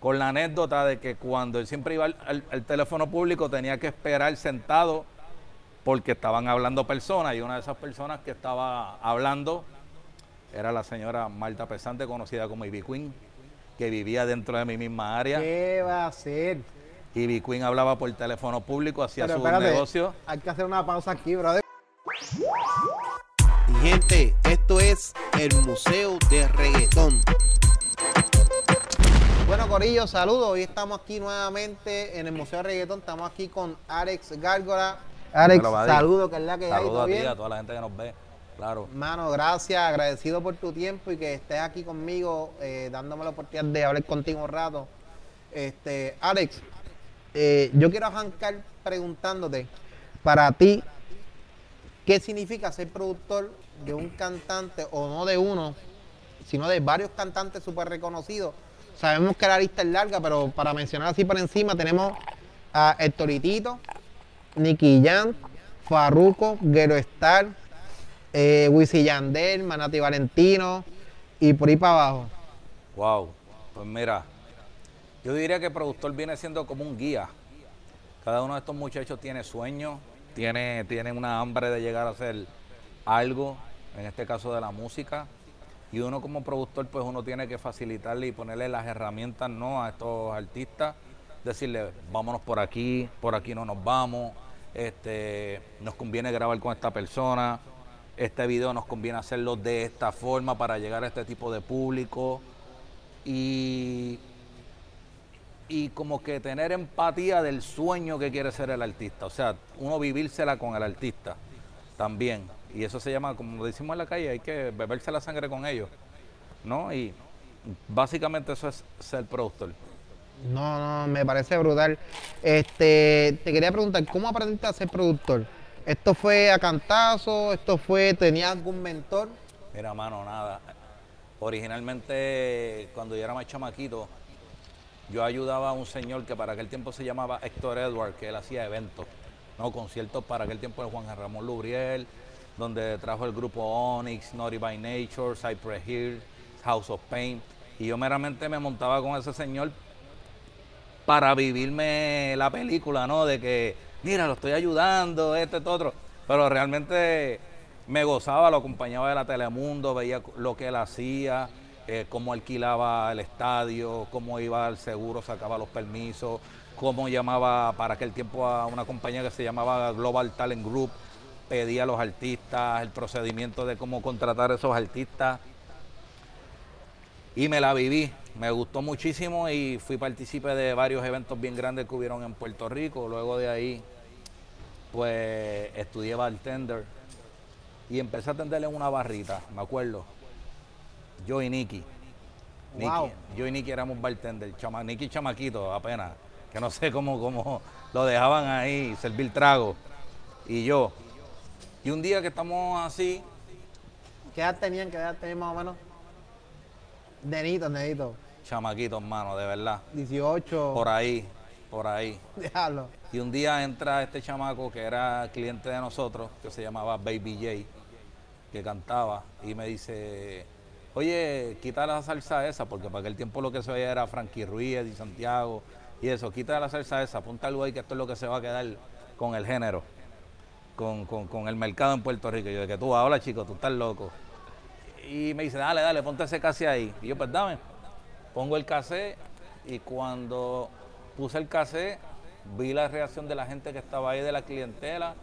con la anécdota de que cuando él siempre iba al, al- al teléfono público tenía que esperar sentado porque estaban hablando personas y una de esas personas que estaba hablando era la señora Marta Pesante, conocida como Ivy Queen, que vivía dentro de mi misma área. ¿Qué va a hacer? Ivy Queen hablaba por teléfono público, hacía espérate, negocios. Hay que hacer una pausa aquí, brother. Mi gente, esto es el Museo de Reggaetón. Bueno, Corillo, saludos. Hoy estamos aquí nuevamente en el Museo de Reggaetón. Estamos aquí con Alex Gárgola. Alex, saludos, que es la que hay. Saludos ¿todo a ti, a toda la gente que nos ve. Claro. Mano, gracias, agradecido por tu tiempo y que estés aquí conmigo, eh, dándome la oportunidad de hablar contigo un rato. Este, Alex, eh, yo quiero arrancar preguntándote, para ti, ¿qué significa ser productor de un cantante, o no de uno, sino de varios cantantes súper reconocidos? Sabemos que la lista es larga, pero para mencionar así por encima, tenemos a Hectoritito, Nicky Jam, Farruko, Guero Star, eh, Wisin y Yandel, Manati Valentino y por ahí para abajo. Wow. Pues mira, yo diría que el productor viene siendo como un guía. Cada uno de estos muchachos tiene sueños, tiene, tiene una hambre de llegar a hacer algo, en este caso de la música. Y uno como productor, pues uno tiene que facilitarle y ponerle las herramientas ¿no? a estos artistas, decirle, vámonos por aquí, por aquí no nos vamos, este, nos conviene grabar con esta persona, este video nos conviene hacerlo de esta forma para llegar a este tipo de público y, y como que tener empatía del sueño que quiere ser el artista, o sea, uno vivírsela con el artista también. Y eso se llama, como decimos en la calle, hay que beberse la sangre con ellos, ¿no? Y básicamente eso es ser productor. No, no, me parece brutal. Este, te quería preguntar, ¿cómo aprendiste a ser productor? ¿Esto fue a cantazo? ¿Esto fue, tenía algún mentor? Mira, mano, nada. Originalmente, cuando yo era más chamaquito, yo ayudaba a un señor que para aquel tiempo se llamaba Héctor Edward, que él hacía eventos, ¿no? Conciertos para aquel tiempo de Juan Ramón Lubriel, donde trajo el grupo Onyx, Naughty by Nature, Cypress Hill, House of Pain. Y yo meramente me montaba con ese señor para vivirme la película, ¿no? De que, mira, lo estoy ayudando, este, esto, otro. Pero realmente me gozaba, lo acompañaba de la Telemundo, veía lo que él hacía, eh, cómo alquilaba el estadio, cómo iba al seguro, sacaba los permisos, cómo llamaba para aquel tiempo a una compañía que se llamaba Global Talent Group, pedía a los artistas, el procedimiento de cómo contratar a esos artistas y me la viví. Me gustó muchísimo y fui partícipe de varios eventos bien grandes que hubieron en Puerto Rico. Luego de ahí, pues estudié bartender y empecé a atenderle en una barrita, me acuerdo. Yo y Nicky. Nicky. Wow. Yo y Nicky éramos bartender. Chama, Nicky chamaquito apenas, que no sé cómo, cómo lo dejaban ahí, servir trago. Y yo. Y un día que estamos así, ¿Qué edad tenían? ¿Qué edad tenían más o menos? Nenito, nenito. chamaquitos, hermano, de verdad. 18. Por ahí, por ahí. Déjalo. Y un día entra este chamaco que era cliente de nosotros, que se llamaba Baby J, que cantaba, y me dice, oye, quita la salsa esa, porque para aquel tiempo lo que se veía era Frankie Ruiz y Santiago, y eso, quita la salsa esa, ponte algo ahí que esto es lo que se va a quedar con el género, con, con- con el mercado en Puerto Rico. Y yo, de que tú hablas, chico, tú estás loco. Y me dice, dale, dale, ponte ese cassette ahí. Y yo, pues dame. Pongo el cassette y cuando puse el cassette, vi la reacción de la gente que estaba ahí, de la clientela,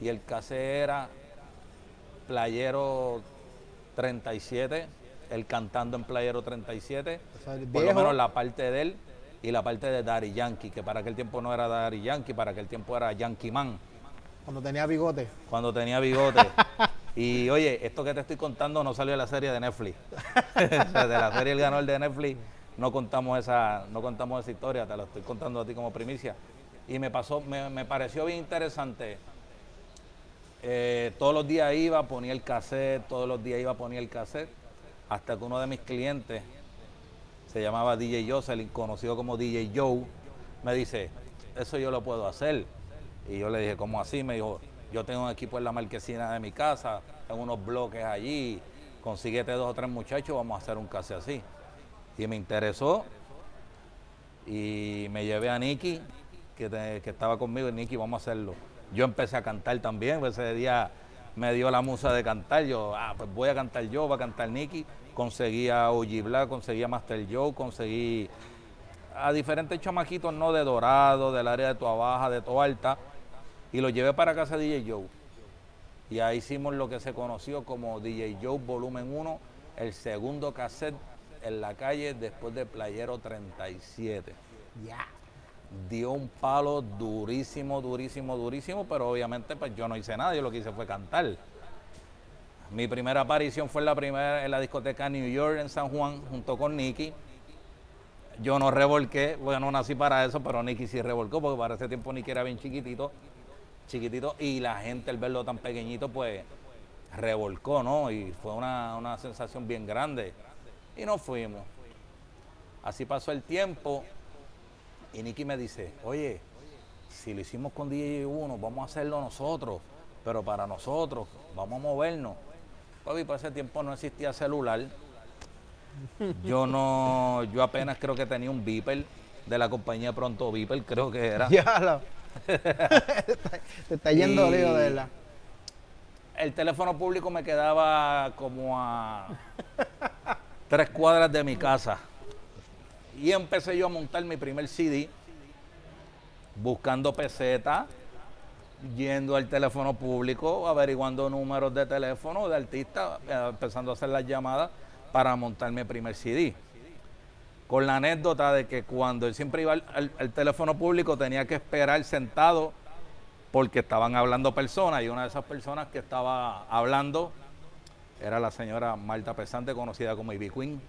y el cassette era Playero 37, él cantando en Playero 37, O sea, el por lo menos la parte de él y la parte de Daddy Yankee, que para aquel tiempo no era Daddy Yankee, para aquel tiempo era Yankee Man Cuando tenía bigote. cuando tenía bigote. Y oye, esto que te estoy contando no salió de la serie de Netflix. O de la serie El Ganador de Netflix no contamos esa, no contamos esa historia, te la estoy contando a ti como primicia. Y me pasó, me, me pareció bien interesante. Eh, todos los días iba, ponía el cassette, todos los días iba, ponía el cassette, hasta que uno de mis clientes, se llamaba DJ Jocelyn, conocido como DJ Joe, me dice, eso yo lo puedo hacer. Y yo le dije, ¿cómo así? Me dijo, yo tengo un equipo en la marquesina de mi casa, tengo unos bloques allí, consíguete dos o tres muchachos, vamos a hacer un cassette así. Y me interesó Y me llevé a Nicky, que, que estaba conmigo, y Nicky, vamos a hacerlo. Yo empecé a cantar también, pues ese día me dio la musa de cantar. Yo, ah, pues voy a cantar yo, va a cantar Nicky. Conseguí a Black, conseguí a Master Joe, conseguí a diferentes chamaquitos, no de Dorado, del área de Toa Baja, de Toa Alta, y los llevé para casa de DJ Joe. Y ahí hicimos lo que se conoció como DJ Joe Volumen 1, el segundo cassette en la calle después de Playero 37. Ya. Dio un palo durísimo, durísimo, durísimo, pero obviamente pues yo no hice nada, yo lo que hice fue cantar. Mi primera aparición fue en la primera en la discoteca New York en San Juan junto con Nicky. Yo no revolqué, bueno, no nací para eso, pero Nicky sí revolcó, porque para ese tiempo Nicky era bien chiquitito, chiquitito, y la gente al verlo tan pequeñito, pues revolcó, ¿no? Y fue una, una sensación bien grande. Y nos fuimos. Así pasó el tiempo, y Nicky me dice, oye, si lo hicimos con DJ 1, vamos a hacerlo nosotros, pero para nosotros, vamos a movernos. Papi, para ese tiempo no existía celular. Yo no, yo apenas creo que tenía un Beeper de la compañía Pronto Beeper, creo que era. Te está yendo Y- lío, de verdad. El teléfono público me quedaba como a tres cuadras de mi casa. Y empecé yo a montar mi primer CD, buscando peseta, yendo al teléfono público, averiguando números de teléfono de artistas, eh, empezando a hacer las llamadas para montar mi primer CD. Con la anécdota de que cuando él siempre iba al, teléfono público tenía que esperar sentado porque estaban hablando personas y una de esas personas que estaba hablando era la señora Marta Pesante, conocida como Ivy Queen,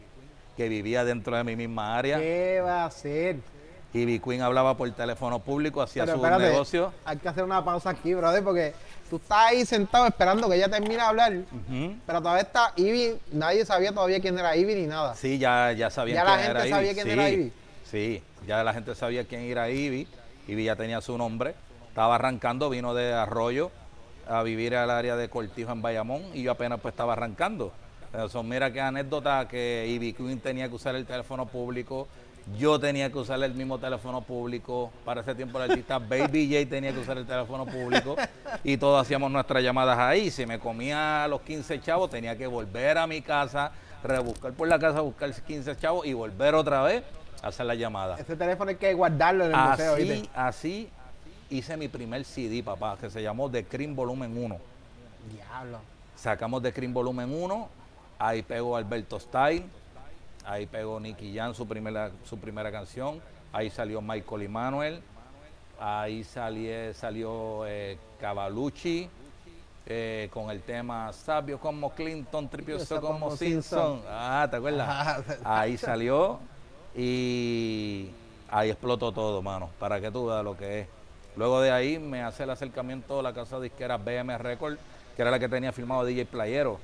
que vivía dentro de mi misma área. ¿Qué va a hacer? Ivy Queen hablaba por teléfono público, hacía Pero espérate, negocios. Hay que hacer una pausa aquí, brother, porque tú estás ahí sentado esperando que ella termine de hablar, Ujú. pero todavía está Ivy, nadie sabía todavía quién era Ivy ni nada. Sí, ya, ya sabían Ya la quién era gente sabía quién sí, era Ivy. Sí, ya la gente sabía quién era Ivy. Ivy ya tenía su nombre. Estaba arrancando, vino de Arroyo a vivir al área de Cortijo en Bayamón y yo apenas pues estaba arrancando. Eso, mira qué anécdota que Ivy Queen tenía que usar el teléfono público. Yo tenía que usar el mismo teléfono público. Para ese tiempo el artista Baby J tenía que usar el teléfono público. Y todos hacíamos nuestras llamadas ahí. Si me comía los 15 chavos, tenía que volver a mi casa, rebuscar por la casa, buscar 15 chavos y volver otra vez a hacer la llamada. Ese teléfono hay que guardarlo en el museo, Así, ¿viste? así hice mi primer CD, papá, que se llamó The Cream Volumen 1. Diablo. Sacamos The Cream Volumen 1, ahí pegó Alberto Style, ahí pegó Nicky Jan su primera, su primera canción, ahí salió Michael Emanuel, ahí salió, salió eh, Cavalucci, eh, con el tema Sabio como Clinton, tripioso como, Simpson. Simpson. Ah, ¿te acuerdas? Ahí salió y ahí explotó todo, mano, para que tú veas lo que es. Luego de ahí me hace el acercamiento a la casa disquera BM Record, que era la que tenía firmado DJ Playero.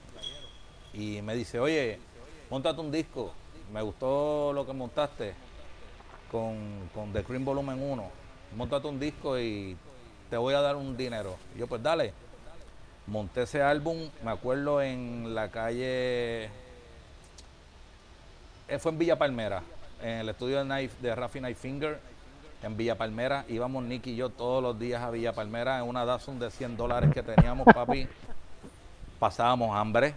Y me dice, oye, montate un disco. Me gustó lo que montaste con, con The Cream Volumen 1. Montate un disco y te voy a dar un dinero. Yo, pues dale. Monté ese álbum, me acuerdo en la calle eh, fue en Villa Palmera, en el estudio de, Knife, de Rafi Knife Finger, en Villa Palmera. Íbamos Nicky y yo todos los días a Villa Palmera en una Datsun de 100 dólares que teníamos, papi. Pasábamos hambre.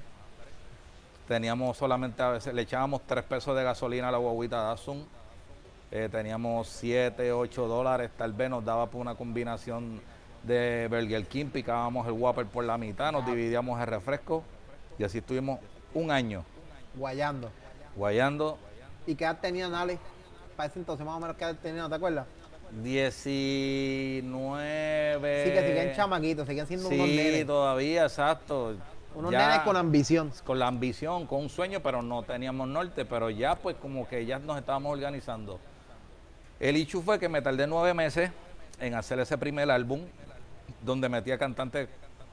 Teníamos solamente, a veces le echábamos 3 pesos de gasolina a la guaguita Datsun. Eh, teníamos 7, 8 dólares, tal vez nos daba por una combinación de Burger King, picábamos el Whopper por la mitad, nos dividíamos el refresco y así estuvimos un año Guayando. guayando ¿Y qué edad tenía Nale? Para ese entonces más o menos qué edad tenía, ¿no te acuerdas? 19. Sí, que siguen chamaquitos, siguen siendo Sí, unos nenes. todavía, exacto. Unos Ya nenes con ambición. con la ambición, con un sueño, pero no teníamos norte, pero ya pues como que ya nos estábamos organizando. El Ichu fue que me tardé nueve meses en hacer ese primer álbum, donde metía cantantes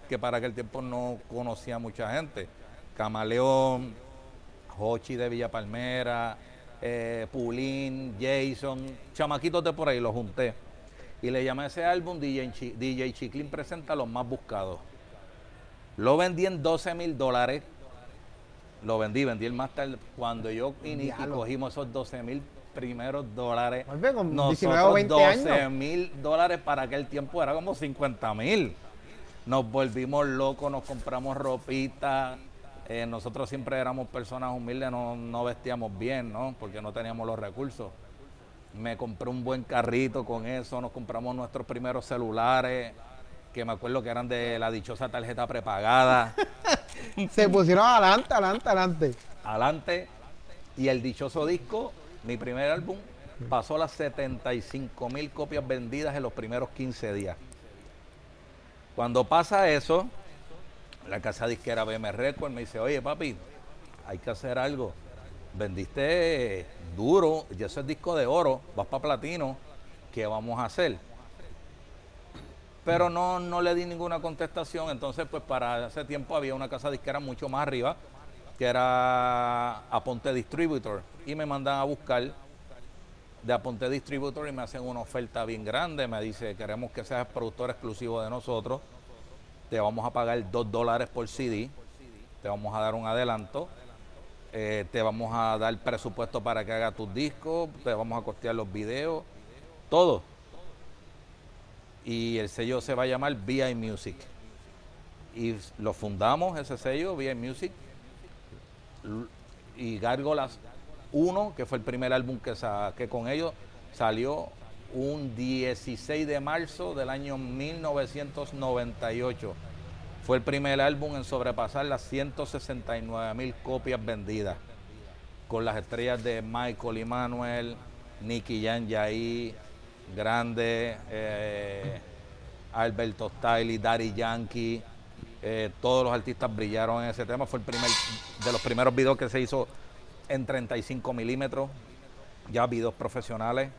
que para aquel tiempo no conocía mucha gente. Camaleón, Hochi de Villa Palmera, eh, Pulín, Jason, chamaquitos de por ahí, los junté. Y le llamé a ese álbum DJ, DJ Chiclin presenta los más buscados. Lo vendí en 12 mil dólares. Lo vendí, vendí el más tarde. Cuando yo y cogimos esos 12 mil primeros dólares. Con Nosotros 19 o 20 años. 12 mil dólares para aquel tiempo era como 50 mil. Nos volvimos locos, nos compramos ropita. eh, nosotros siempre éramos personas humildes, no, no vestíamos bien, ¿no? Porque no teníamos los recursos. Me compré un buen carrito con eso, nos compramos nuestros primeros celulares, que me acuerdo que eran de la dichosa tarjeta prepagada. Se pusieron adelante, adelante, adelante. adelante. Y el dichoso disco, mi primer álbum, pasó las 75 mil copias vendidas en los primeros 15 días. Cuando pasa eso, la casa disquera BM Records me dice, oye papi, hay que hacer algo. Vendiste duro, y eso es disco de oro, vas para platino, ¿qué vamos a hacer? Pero no, no le di ninguna contestación, entonces pues para ese tiempo había una casa disquera mucho más arriba, que era Aponte Distributor, y me mandan a buscar de Aponte Distributor y me hacen una oferta bien grande, me dice, queremos que seas productor exclusivo de nosotros, te vamos a pagar dos dólares por CD, te vamos a dar un adelanto, eh, te vamos a dar presupuesto para que hagas tus discos, te vamos a costear los videos, todo. Y el sello se va a llamar VI Music. Y lo fundamos, ese sello, VI Music. Y Gárgolas 1, que fue el primer álbum que saqué con ellos, salió un 16 de marzo del año 1998. Fue el primer álbum en sobrepasar las 169 mil copias vendidas, con las estrellas de Michael Emanuel, Nicky Jan Yair, Grande, eh, Alberto Stiley, Daddy Yankee, eh, todos los artistas brillaron en ese tema. Fue el primer de los primeros videos que se hizo en 35 milímetros, ya videos profesionales.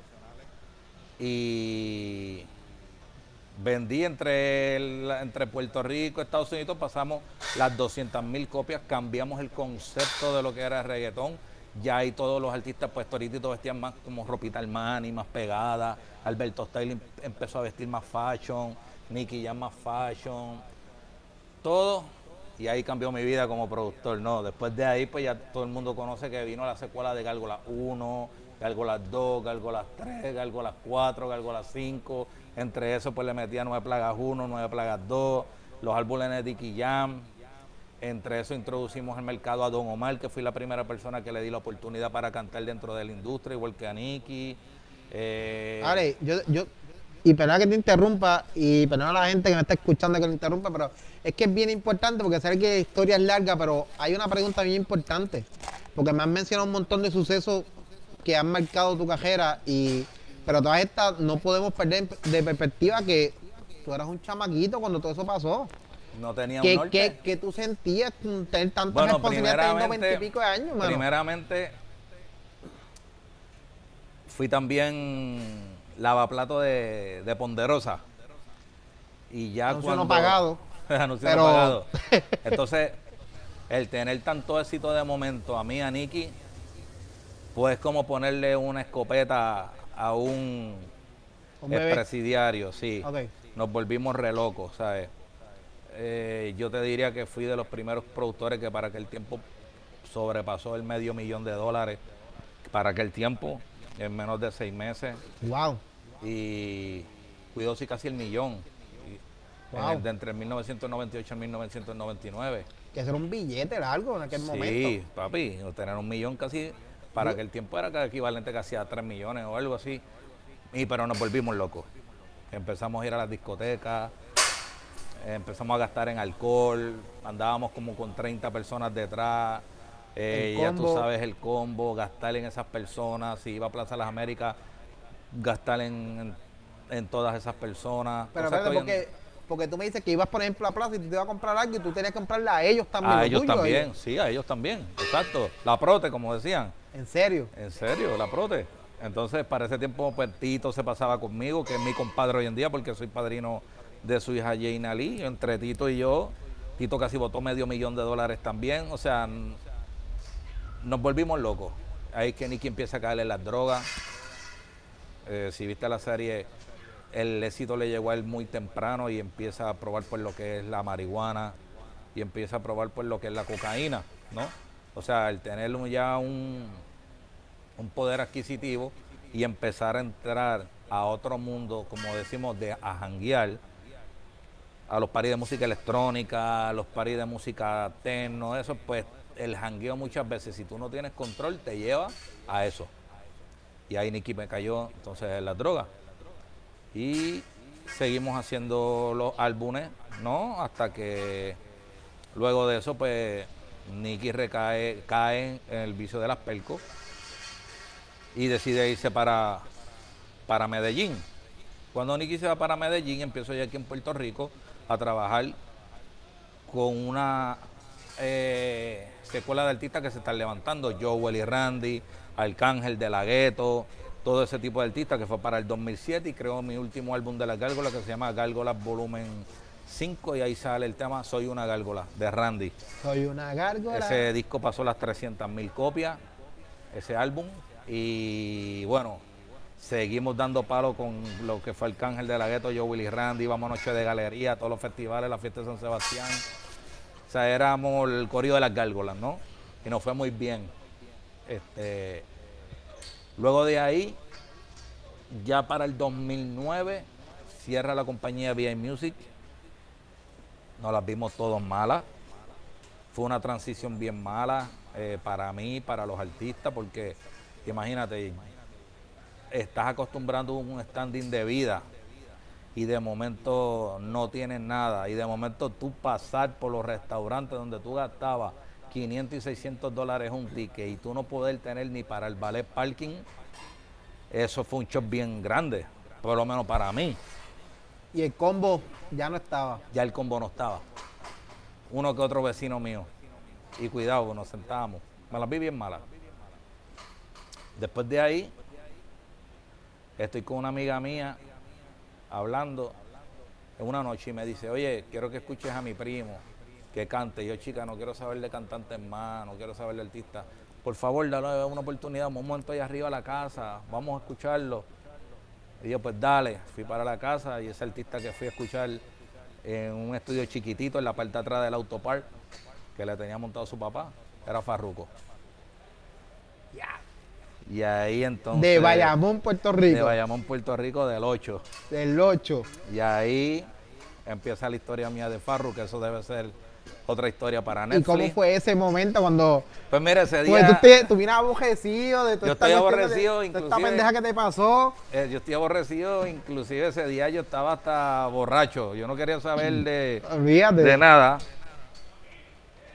Y vendí entre, entre Puerto Rico Estados Unidos, pasamos las 200 mil copias, cambiamos el concepto de lo que era reggaetón. Ya ahí todos los artistas pues puestoritos vestían más como ropita Armani, más pegada. Alberto Styling empezó a vestir más fashion, Nicky ya más fashion, todo. Y ahí cambió mi vida como productor, ¿no? Después de ahí, pues ya todo el mundo conoce que vino la secuela de Gárgolas 1, Gárgolas 2, Gárgolas 3, Gárgolas 4, Gárgolas 5. Entre eso, pues le metía Nueve Plagas 1, Nueve Plagas 2, los álbumes de Dicky Jam. Entre eso introducimos al mercado a Don Omar, que fui la primera persona que le di la oportunidad para cantar dentro de la industria, igual que a Nicky. Eh, yo, yo, y perdona que te interrumpa, y perdona a la gente que me está escuchando que lo interrumpa, pero es que es bien importante porque sé que la historia es larga, pero hay una pregunta bien importante. Porque me han mencionado un montón de sucesos que han marcado tu carrera, y pero todas estas no podemos perder de perspectiva que tú eras un chamaquito cuando todo eso pasó. No tenía un ¿Qué, norte. qué, qué tú sentías tener tanta Bueno, responsabilidad teniendo veintipico de años, mano? primeramente fui también lavaplato de, de Ponderosa. Y ya Anuncio cuando... no pagado. Anuncio Pero- no pagado. Entonces, el tener tanto éxito de momento a mí, a Nicky, pues como ponerle una escopeta a un, Un presidiario, sí. Nos volvimos re locos, ¿sabes? Eh, yo te diría que fui de los primeros productores que para aquel tiempo sobrepasó el medio millón de dólares para aquel tiempo, en menos de seis meses, Wow. y cuidó sí casi el millón, en Wow. el de entre 1998 y 1999. Que era un billete largo en aquel Sí, momento. papi, tener un millón casi, para aquel tiempo era equivalente casi a 3 millones o algo así. Y pero nos volvimos locos. Empezamos a ir a las discotecas, empezamos a gastar en alcohol, andábamos como con 30 personas detrás. eh, ya tú sabes el combo, gastar en esas personas. Si iba a Plaza Las Américas, gastar en, en, en todas esas personas. Pero hoy en- porque, porque tú me dices que ibas, por ejemplo, a Plaza y tú te ibas a comprar algo y tú tenías que comprarle a ellos también. a lo ellos tuyo, también, ellos. sí, a ellos también, exacto. La prote, como decían. En serio. En serio, la prote. Entonces, para ese tiempo, pues Tito se pasaba conmigo, que es mi compadre hoy en día, porque soy padrino de su hija Jane Ali. Entre Tito y yo, Tito casi votó medio millón de dólares también. O sea, nos volvimos locos. Ahí es que Nicky empieza a caerle las drogas. Eh, si viste la serie, el éxito le llegó a él muy temprano y empieza a probar por lo que es la marihuana y empieza a probar por lo que es la cocaína, ¿no? O sea, el tener ya un, un poder adquisitivo y empezar a entrar a otro mundo, como decimos, de a a los paris de música electrónica, a los paris de música techno, eso, pues el jangueo muchas veces, si tú no tienes control, te lleva a eso. Y ahí Nicky me cayó entonces en las drogas. Y seguimos haciendo los álbumes, ¿no? Hasta que luego de eso, pues Nicky recae, cae en el vicio de las pelcos y decide irse para, para Medellín. Cuando Nicky se va para Medellín, empiezo yo aquí en Puerto Rico a trabajar con una eh, secuela de artistas que se están levantando, Joel y Randy, Arcángel de la Gueto, todo ese tipo de artistas que fue para el 2007 y creo mi último álbum de las gárgolas que se llama Gárgolas Volumen 5 y ahí sale el tema Soy una gárgola de Randy. Soy una gárgola. Ese disco pasó las 300 mil copias, ese álbum. Y bueno, seguimos dando palo con lo que fue Arcángel de la Gueto, yo Willy Randy, íbamos a Noche de Galería, todos los festivales, la fiesta de San Sebastián. O sea, éramos el corrido de las gárgolas, ¿no? Y nos fue muy bien. Este, luego de ahí, ya para el 2009, cierra la compañía VI Music. Nos las vimos todos malas. Fue una transición bien mala eh, para mí, para los artistas, porque imagínate, estás acostumbrando a un standing de vida y de momento no tienes nada y de momento tú pasar por los restaurantes donde tú gastabas 500 y 600 dólares un ticket y tú no poder tener ni para el ballet parking, eso fue un shock bien grande, por lo menos para mí. Y el combo ya no estaba. Ya el combo no estaba. Uno que otro vecino mío. Y cuidado, nos sentábamos. Me las vi bien malas. Después de ahí, estoy con una amiga mía hablando en una noche y me dice, oye, quiero que escuches a mi primo que cante. yo, chica, no quiero saber de cantantes más, no quiero saber de artistas. Por favor, dale una oportunidad, un momento ahí arriba a la casa, vamos a escucharlo. Y yo, pues dale, fui para la casa y ese artista que fui a escuchar en un estudio chiquitito en la parte de atrás del autopark que le tenía montado su papá, era Farruco. Y ahí entonces. De Bayamón, Puerto Rico. De Bayamón, Puerto Rico, del 8. Del 8. Y ahí empieza la historia mía de Farru, que eso debe ser otra historia para Netflix. ¿Y cómo fue ese momento cuando... Pues mira, ese pues día... tú, te, tú vienes aborrecido de tu Yo estoy aborrecido, inclusive... Esta pendeja que te pasó. Eh, yo estoy aborrecido, inclusive ese día yo estaba hasta borracho. Yo no quería saber de, de nada.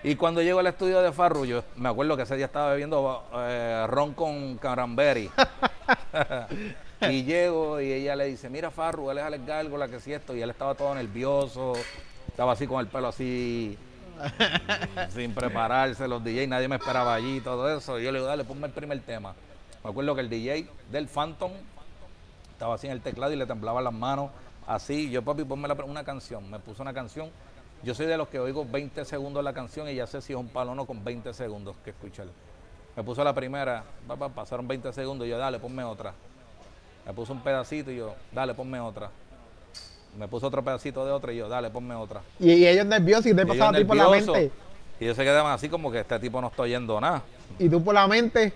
Y cuando llego al estudio de Farru, yo me acuerdo que ese día estaba bebiendo eh, ron con caramberry. y llego y ella le dice, mira Farru, él es Alex Gárgola, que si esto. Y él estaba todo nervioso, estaba así con el pelo así, sin prepararse, los DJ, nadie me esperaba allí, todo eso. Y yo le digo, dale, ponme el primer tema. Me acuerdo que el DJ del Phantom estaba así en el teclado y le temblaban las manos, así. Yo, papi, ponme una canción. Me puso una canción yo soy de los que oigo 20 segundos la canción y ya sé si es un palo o no con 20 segundos que escuchar. Me puso la primera, papá, pasaron 20 segundos y yo, dale, ponme otra. Me puso un pedacito y yo, dale, ponme otra. Me puso otro pedacito de otra y yo, dale, ponme otra. Y, ellos nerviosos y te pasaba a ti por la mente. Y ellos se quedaban así como que este tipo no está oyendo nada. ¿Y tú por la mente?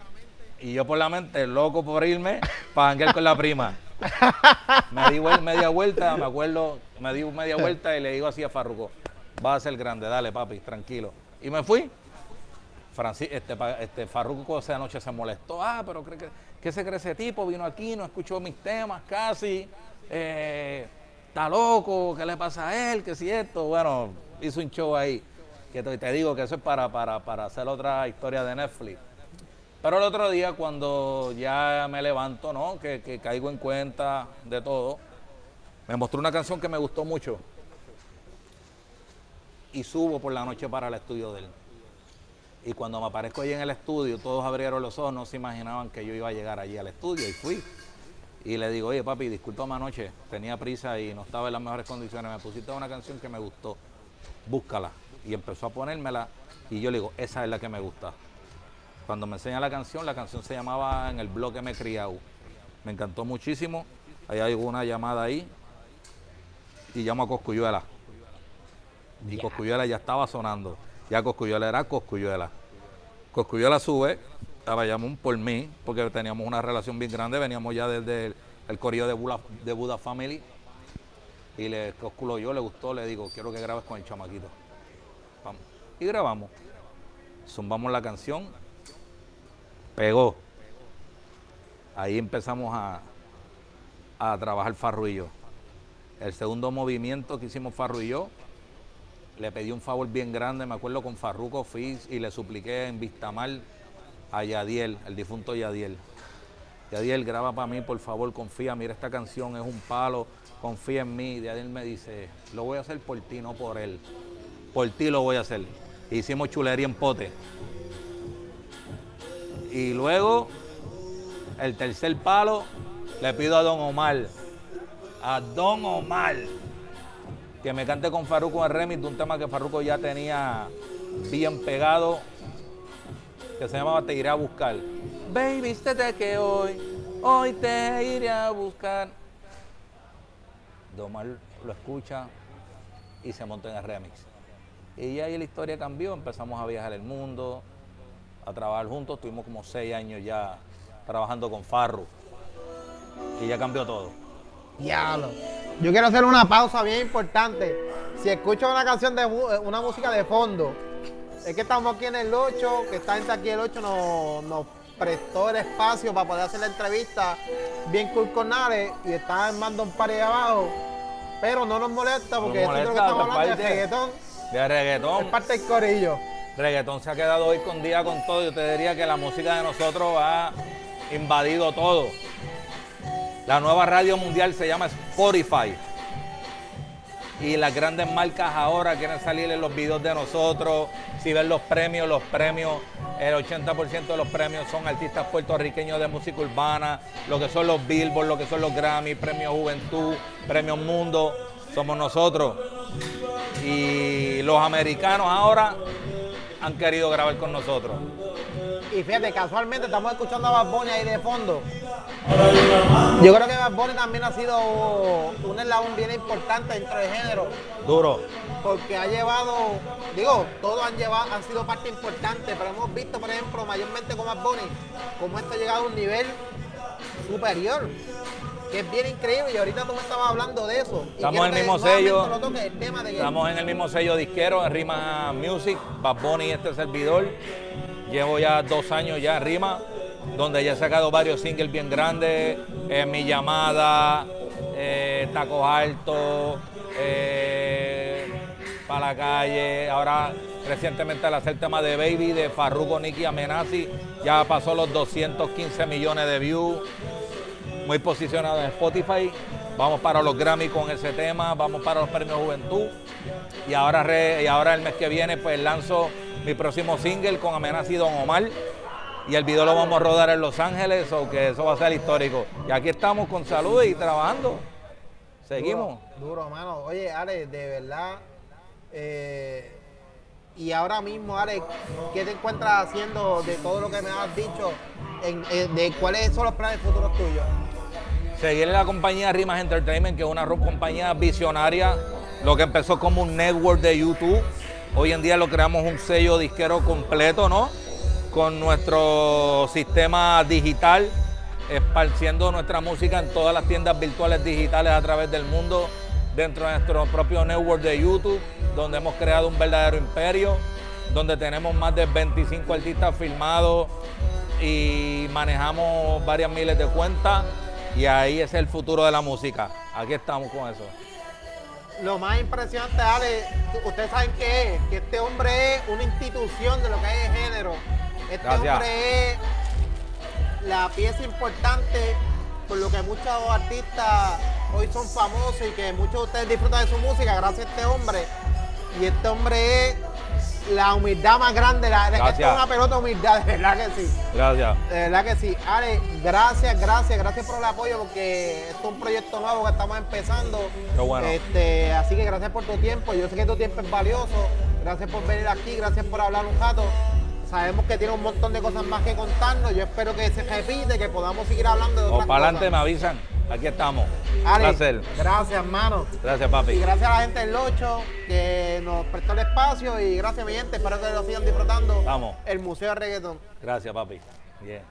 Y yo por la mente, loco por irme para hangar con la prima. me di media vuelta, me acuerdo, me di media vuelta y le digo así a Farruko, va a ser grande, dale papi, tranquilo. Y me fui. Francis, este, este Farruko esa noche se molestó, ah, pero cree que, ¿qué se cree ese tipo? Vino aquí, no escuchó mis temas casi, eh, está loco, ¿qué le pasa a él? ¿Qué si esto? Bueno, hizo un show ahí. Que te, digo que eso es para, para, para hacer otra historia de Netflix. Pero el otro día, cuando ya me levanto, ¿no? Que, que caigo en cuenta de todo, me mostró una canción que me gustó mucho y subo por la noche para el estudio de él. Y cuando me aparezco allí en el estudio, todos abrieron los ojos, no se imaginaban que yo iba a llegar allí al estudio y fui. Y le digo, oye papi, discúlpame anoche, tenía prisa y no estaba en las mejores condiciones, me pusiste una canción que me gustó, búscala. Y empezó a ponérmela y yo le digo, esa es la que me gusta. Cuando me enseña la canción, la canción se llamaba En el bloque me criado. Me encantó muchísimo. Hay una llamada ahí y llamo a Coscuyuela. Y Coscuyuela ya estaba sonando. Ya Coscuyuela era Coscuyuela. Coscuyuela sube a Bayamón por mí, porque teníamos una relación bien grande, veníamos ya desde el, el corrido de Buda, de Buda Family. Y le calculo yo, le gustó, le digo, quiero que grabes con el chamaquito. Vamos. Y grabamos. Zumbamos la canción. Pegó. Ahí empezamos a, a trabajar Farru y yo. El segundo movimiento que hicimos Farru y yo, le pedí un favor bien grande, me acuerdo con Farruko fui y le supliqué en Vistamar a Yadiel, el difunto Yadiel. Yadiel, graba para mí, por favor, confía, mira esta canción, es un palo, confía en mí. Yadiel me dice, lo voy a hacer por ti, no por él. Por ti lo voy a hacer. Hicimos chulería en pote. Y luego, el tercer palo, le pido a Don Omar, a Don Omar, que me cante con Farruko en remix de un tema que Farruko ya tenía bien pegado, que se llamaba Te iré a buscar. Baby, vístete que hoy, hoy te iré a buscar. Don Omar lo escucha y se monta en el remix. Y ahí la historia cambió, empezamos a viajar el mundo, a trabajar juntos, tuvimos como seis años ya trabajando con Farru. Y ya cambió todo. Diablo. Yo quiero hacer una pausa bien importante. Si escucho una canción de eh, una música de fondo, es que estamos aquí en el 8, que esta gente aquí el 8 nos, nos prestó el espacio para poder hacer la entrevista bien cool con Nare y está armando un par de abajo. Pero no nos molesta porque No esto es lo que molesta, estamos pues, hablando de reggaetón. De reggaetón. Es parte del corillo. Reggaetón se ha quedado hoy con día con todo. Yo te diría que la música de nosotros ha invadido todo. La nueva radio mundial se llama Spotify. Y las grandes marcas ahora quieren salir en los videos de nosotros. Si ven los premios, los premios, el 80% de los premios son artistas puertorriqueños de música urbana, lo que son los Billboard, lo que son los Grammy, premios Juventud, premios Mundo, somos nosotros. Y los americanos ahora han querido grabar con nosotros. Y fíjate, casualmente estamos escuchando a Bad Bunny ahí de fondo. Yo creo que Bad Bunny también ha sido un eslabón bien importante dentro del género. Duro. porque ha llevado, digo, todos han llevado, han sido parte importante, pero hemos visto, por ejemplo, mayormente con Bad Bunny, cómo esto ha llegado a un nivel superior, que es bien increíble, y ahorita tú me estabas hablando de eso. Estamos en el mismo sello. el tema de Estamos en el mismo sello disquero, en Rima Music, Bad Bunny y este servidor. Llevo ya dos años ya Rima, donde ya he sacado varios singles bien grandes, eh, Mi Llamada, eh, Tacos Altos, Para la Calle, ahora recientemente al hacer el tema de Baby de Farruko, Nicky Amenazi, ya pasó los 215 millones de views muy posicionado en Spotify. Vamos para los Grammy con ese tema, vamos para los premios Juventud. Y ahora el mes que viene, pues lanzo mi próximo single con Amenaza y Don Omar. Y el video lo vamos a rodar en Los Ángeles, o que eso va a ser histórico. Y aquí estamos con salud y trabajando. Seguimos. Duro, duro, mano. Oye, Ale, de verdad. eh, y ahora mismo, Ale, ¿qué te encuentras haciendo de todo lo que me has dicho? En- de cuáles son los planes futuros tuyos? Seguir en la compañía Rimas Entertainment, que es una compañía visionaria, lo que empezó como un network de YouTube. Hoy en día lo creamos un sello disquero completo, ¿no? Con nuestro sistema digital, esparciendo nuestra música en todas las tiendas virtuales digitales a través del mundo, dentro de nuestro propio network de YouTube, donde hemos creado un verdadero imperio, donde tenemos más de 25 artistas filmados y manejamos varias miles de cuentas y ahí es el futuro de la música. Aquí estamos con eso. Lo más impresionante, Ale, ustedes saben qué es, que este hombre es una institución de lo que es género. Este Gracias. hombre es la pieza importante por lo que muchos artistas hoy son famosos y que muchos de ustedes disfrutan de su música gracias a este hombre. Y este hombre es la humildad más grande, la, Gracias. es una pelota de humildad, de verdad que sí. Gracias. De verdad que sí. Ale, gracias, gracias, gracias por el apoyo porque esto es un proyecto nuevo que estamos empezando. Qué bueno. Este, así que gracias por tu tiempo. Yo sé que tu tiempo es valioso. Gracias por venir aquí, gracias por hablar un rato. Sabemos que tiene un montón de cosas más que contarnos. Yo espero que se repite, que podamos seguir hablando de O otras para adelante me avisan. Aquí estamos. Ale, Placer. gracias, hermano. Gracias, Y papi. gracias a la gente del Locho que nos prestó el espacio y gracias, mi gente. Espero que lo sigan disfrutando. Vamos. El Museo de Reggaeton. Gracias, papi. Yeah.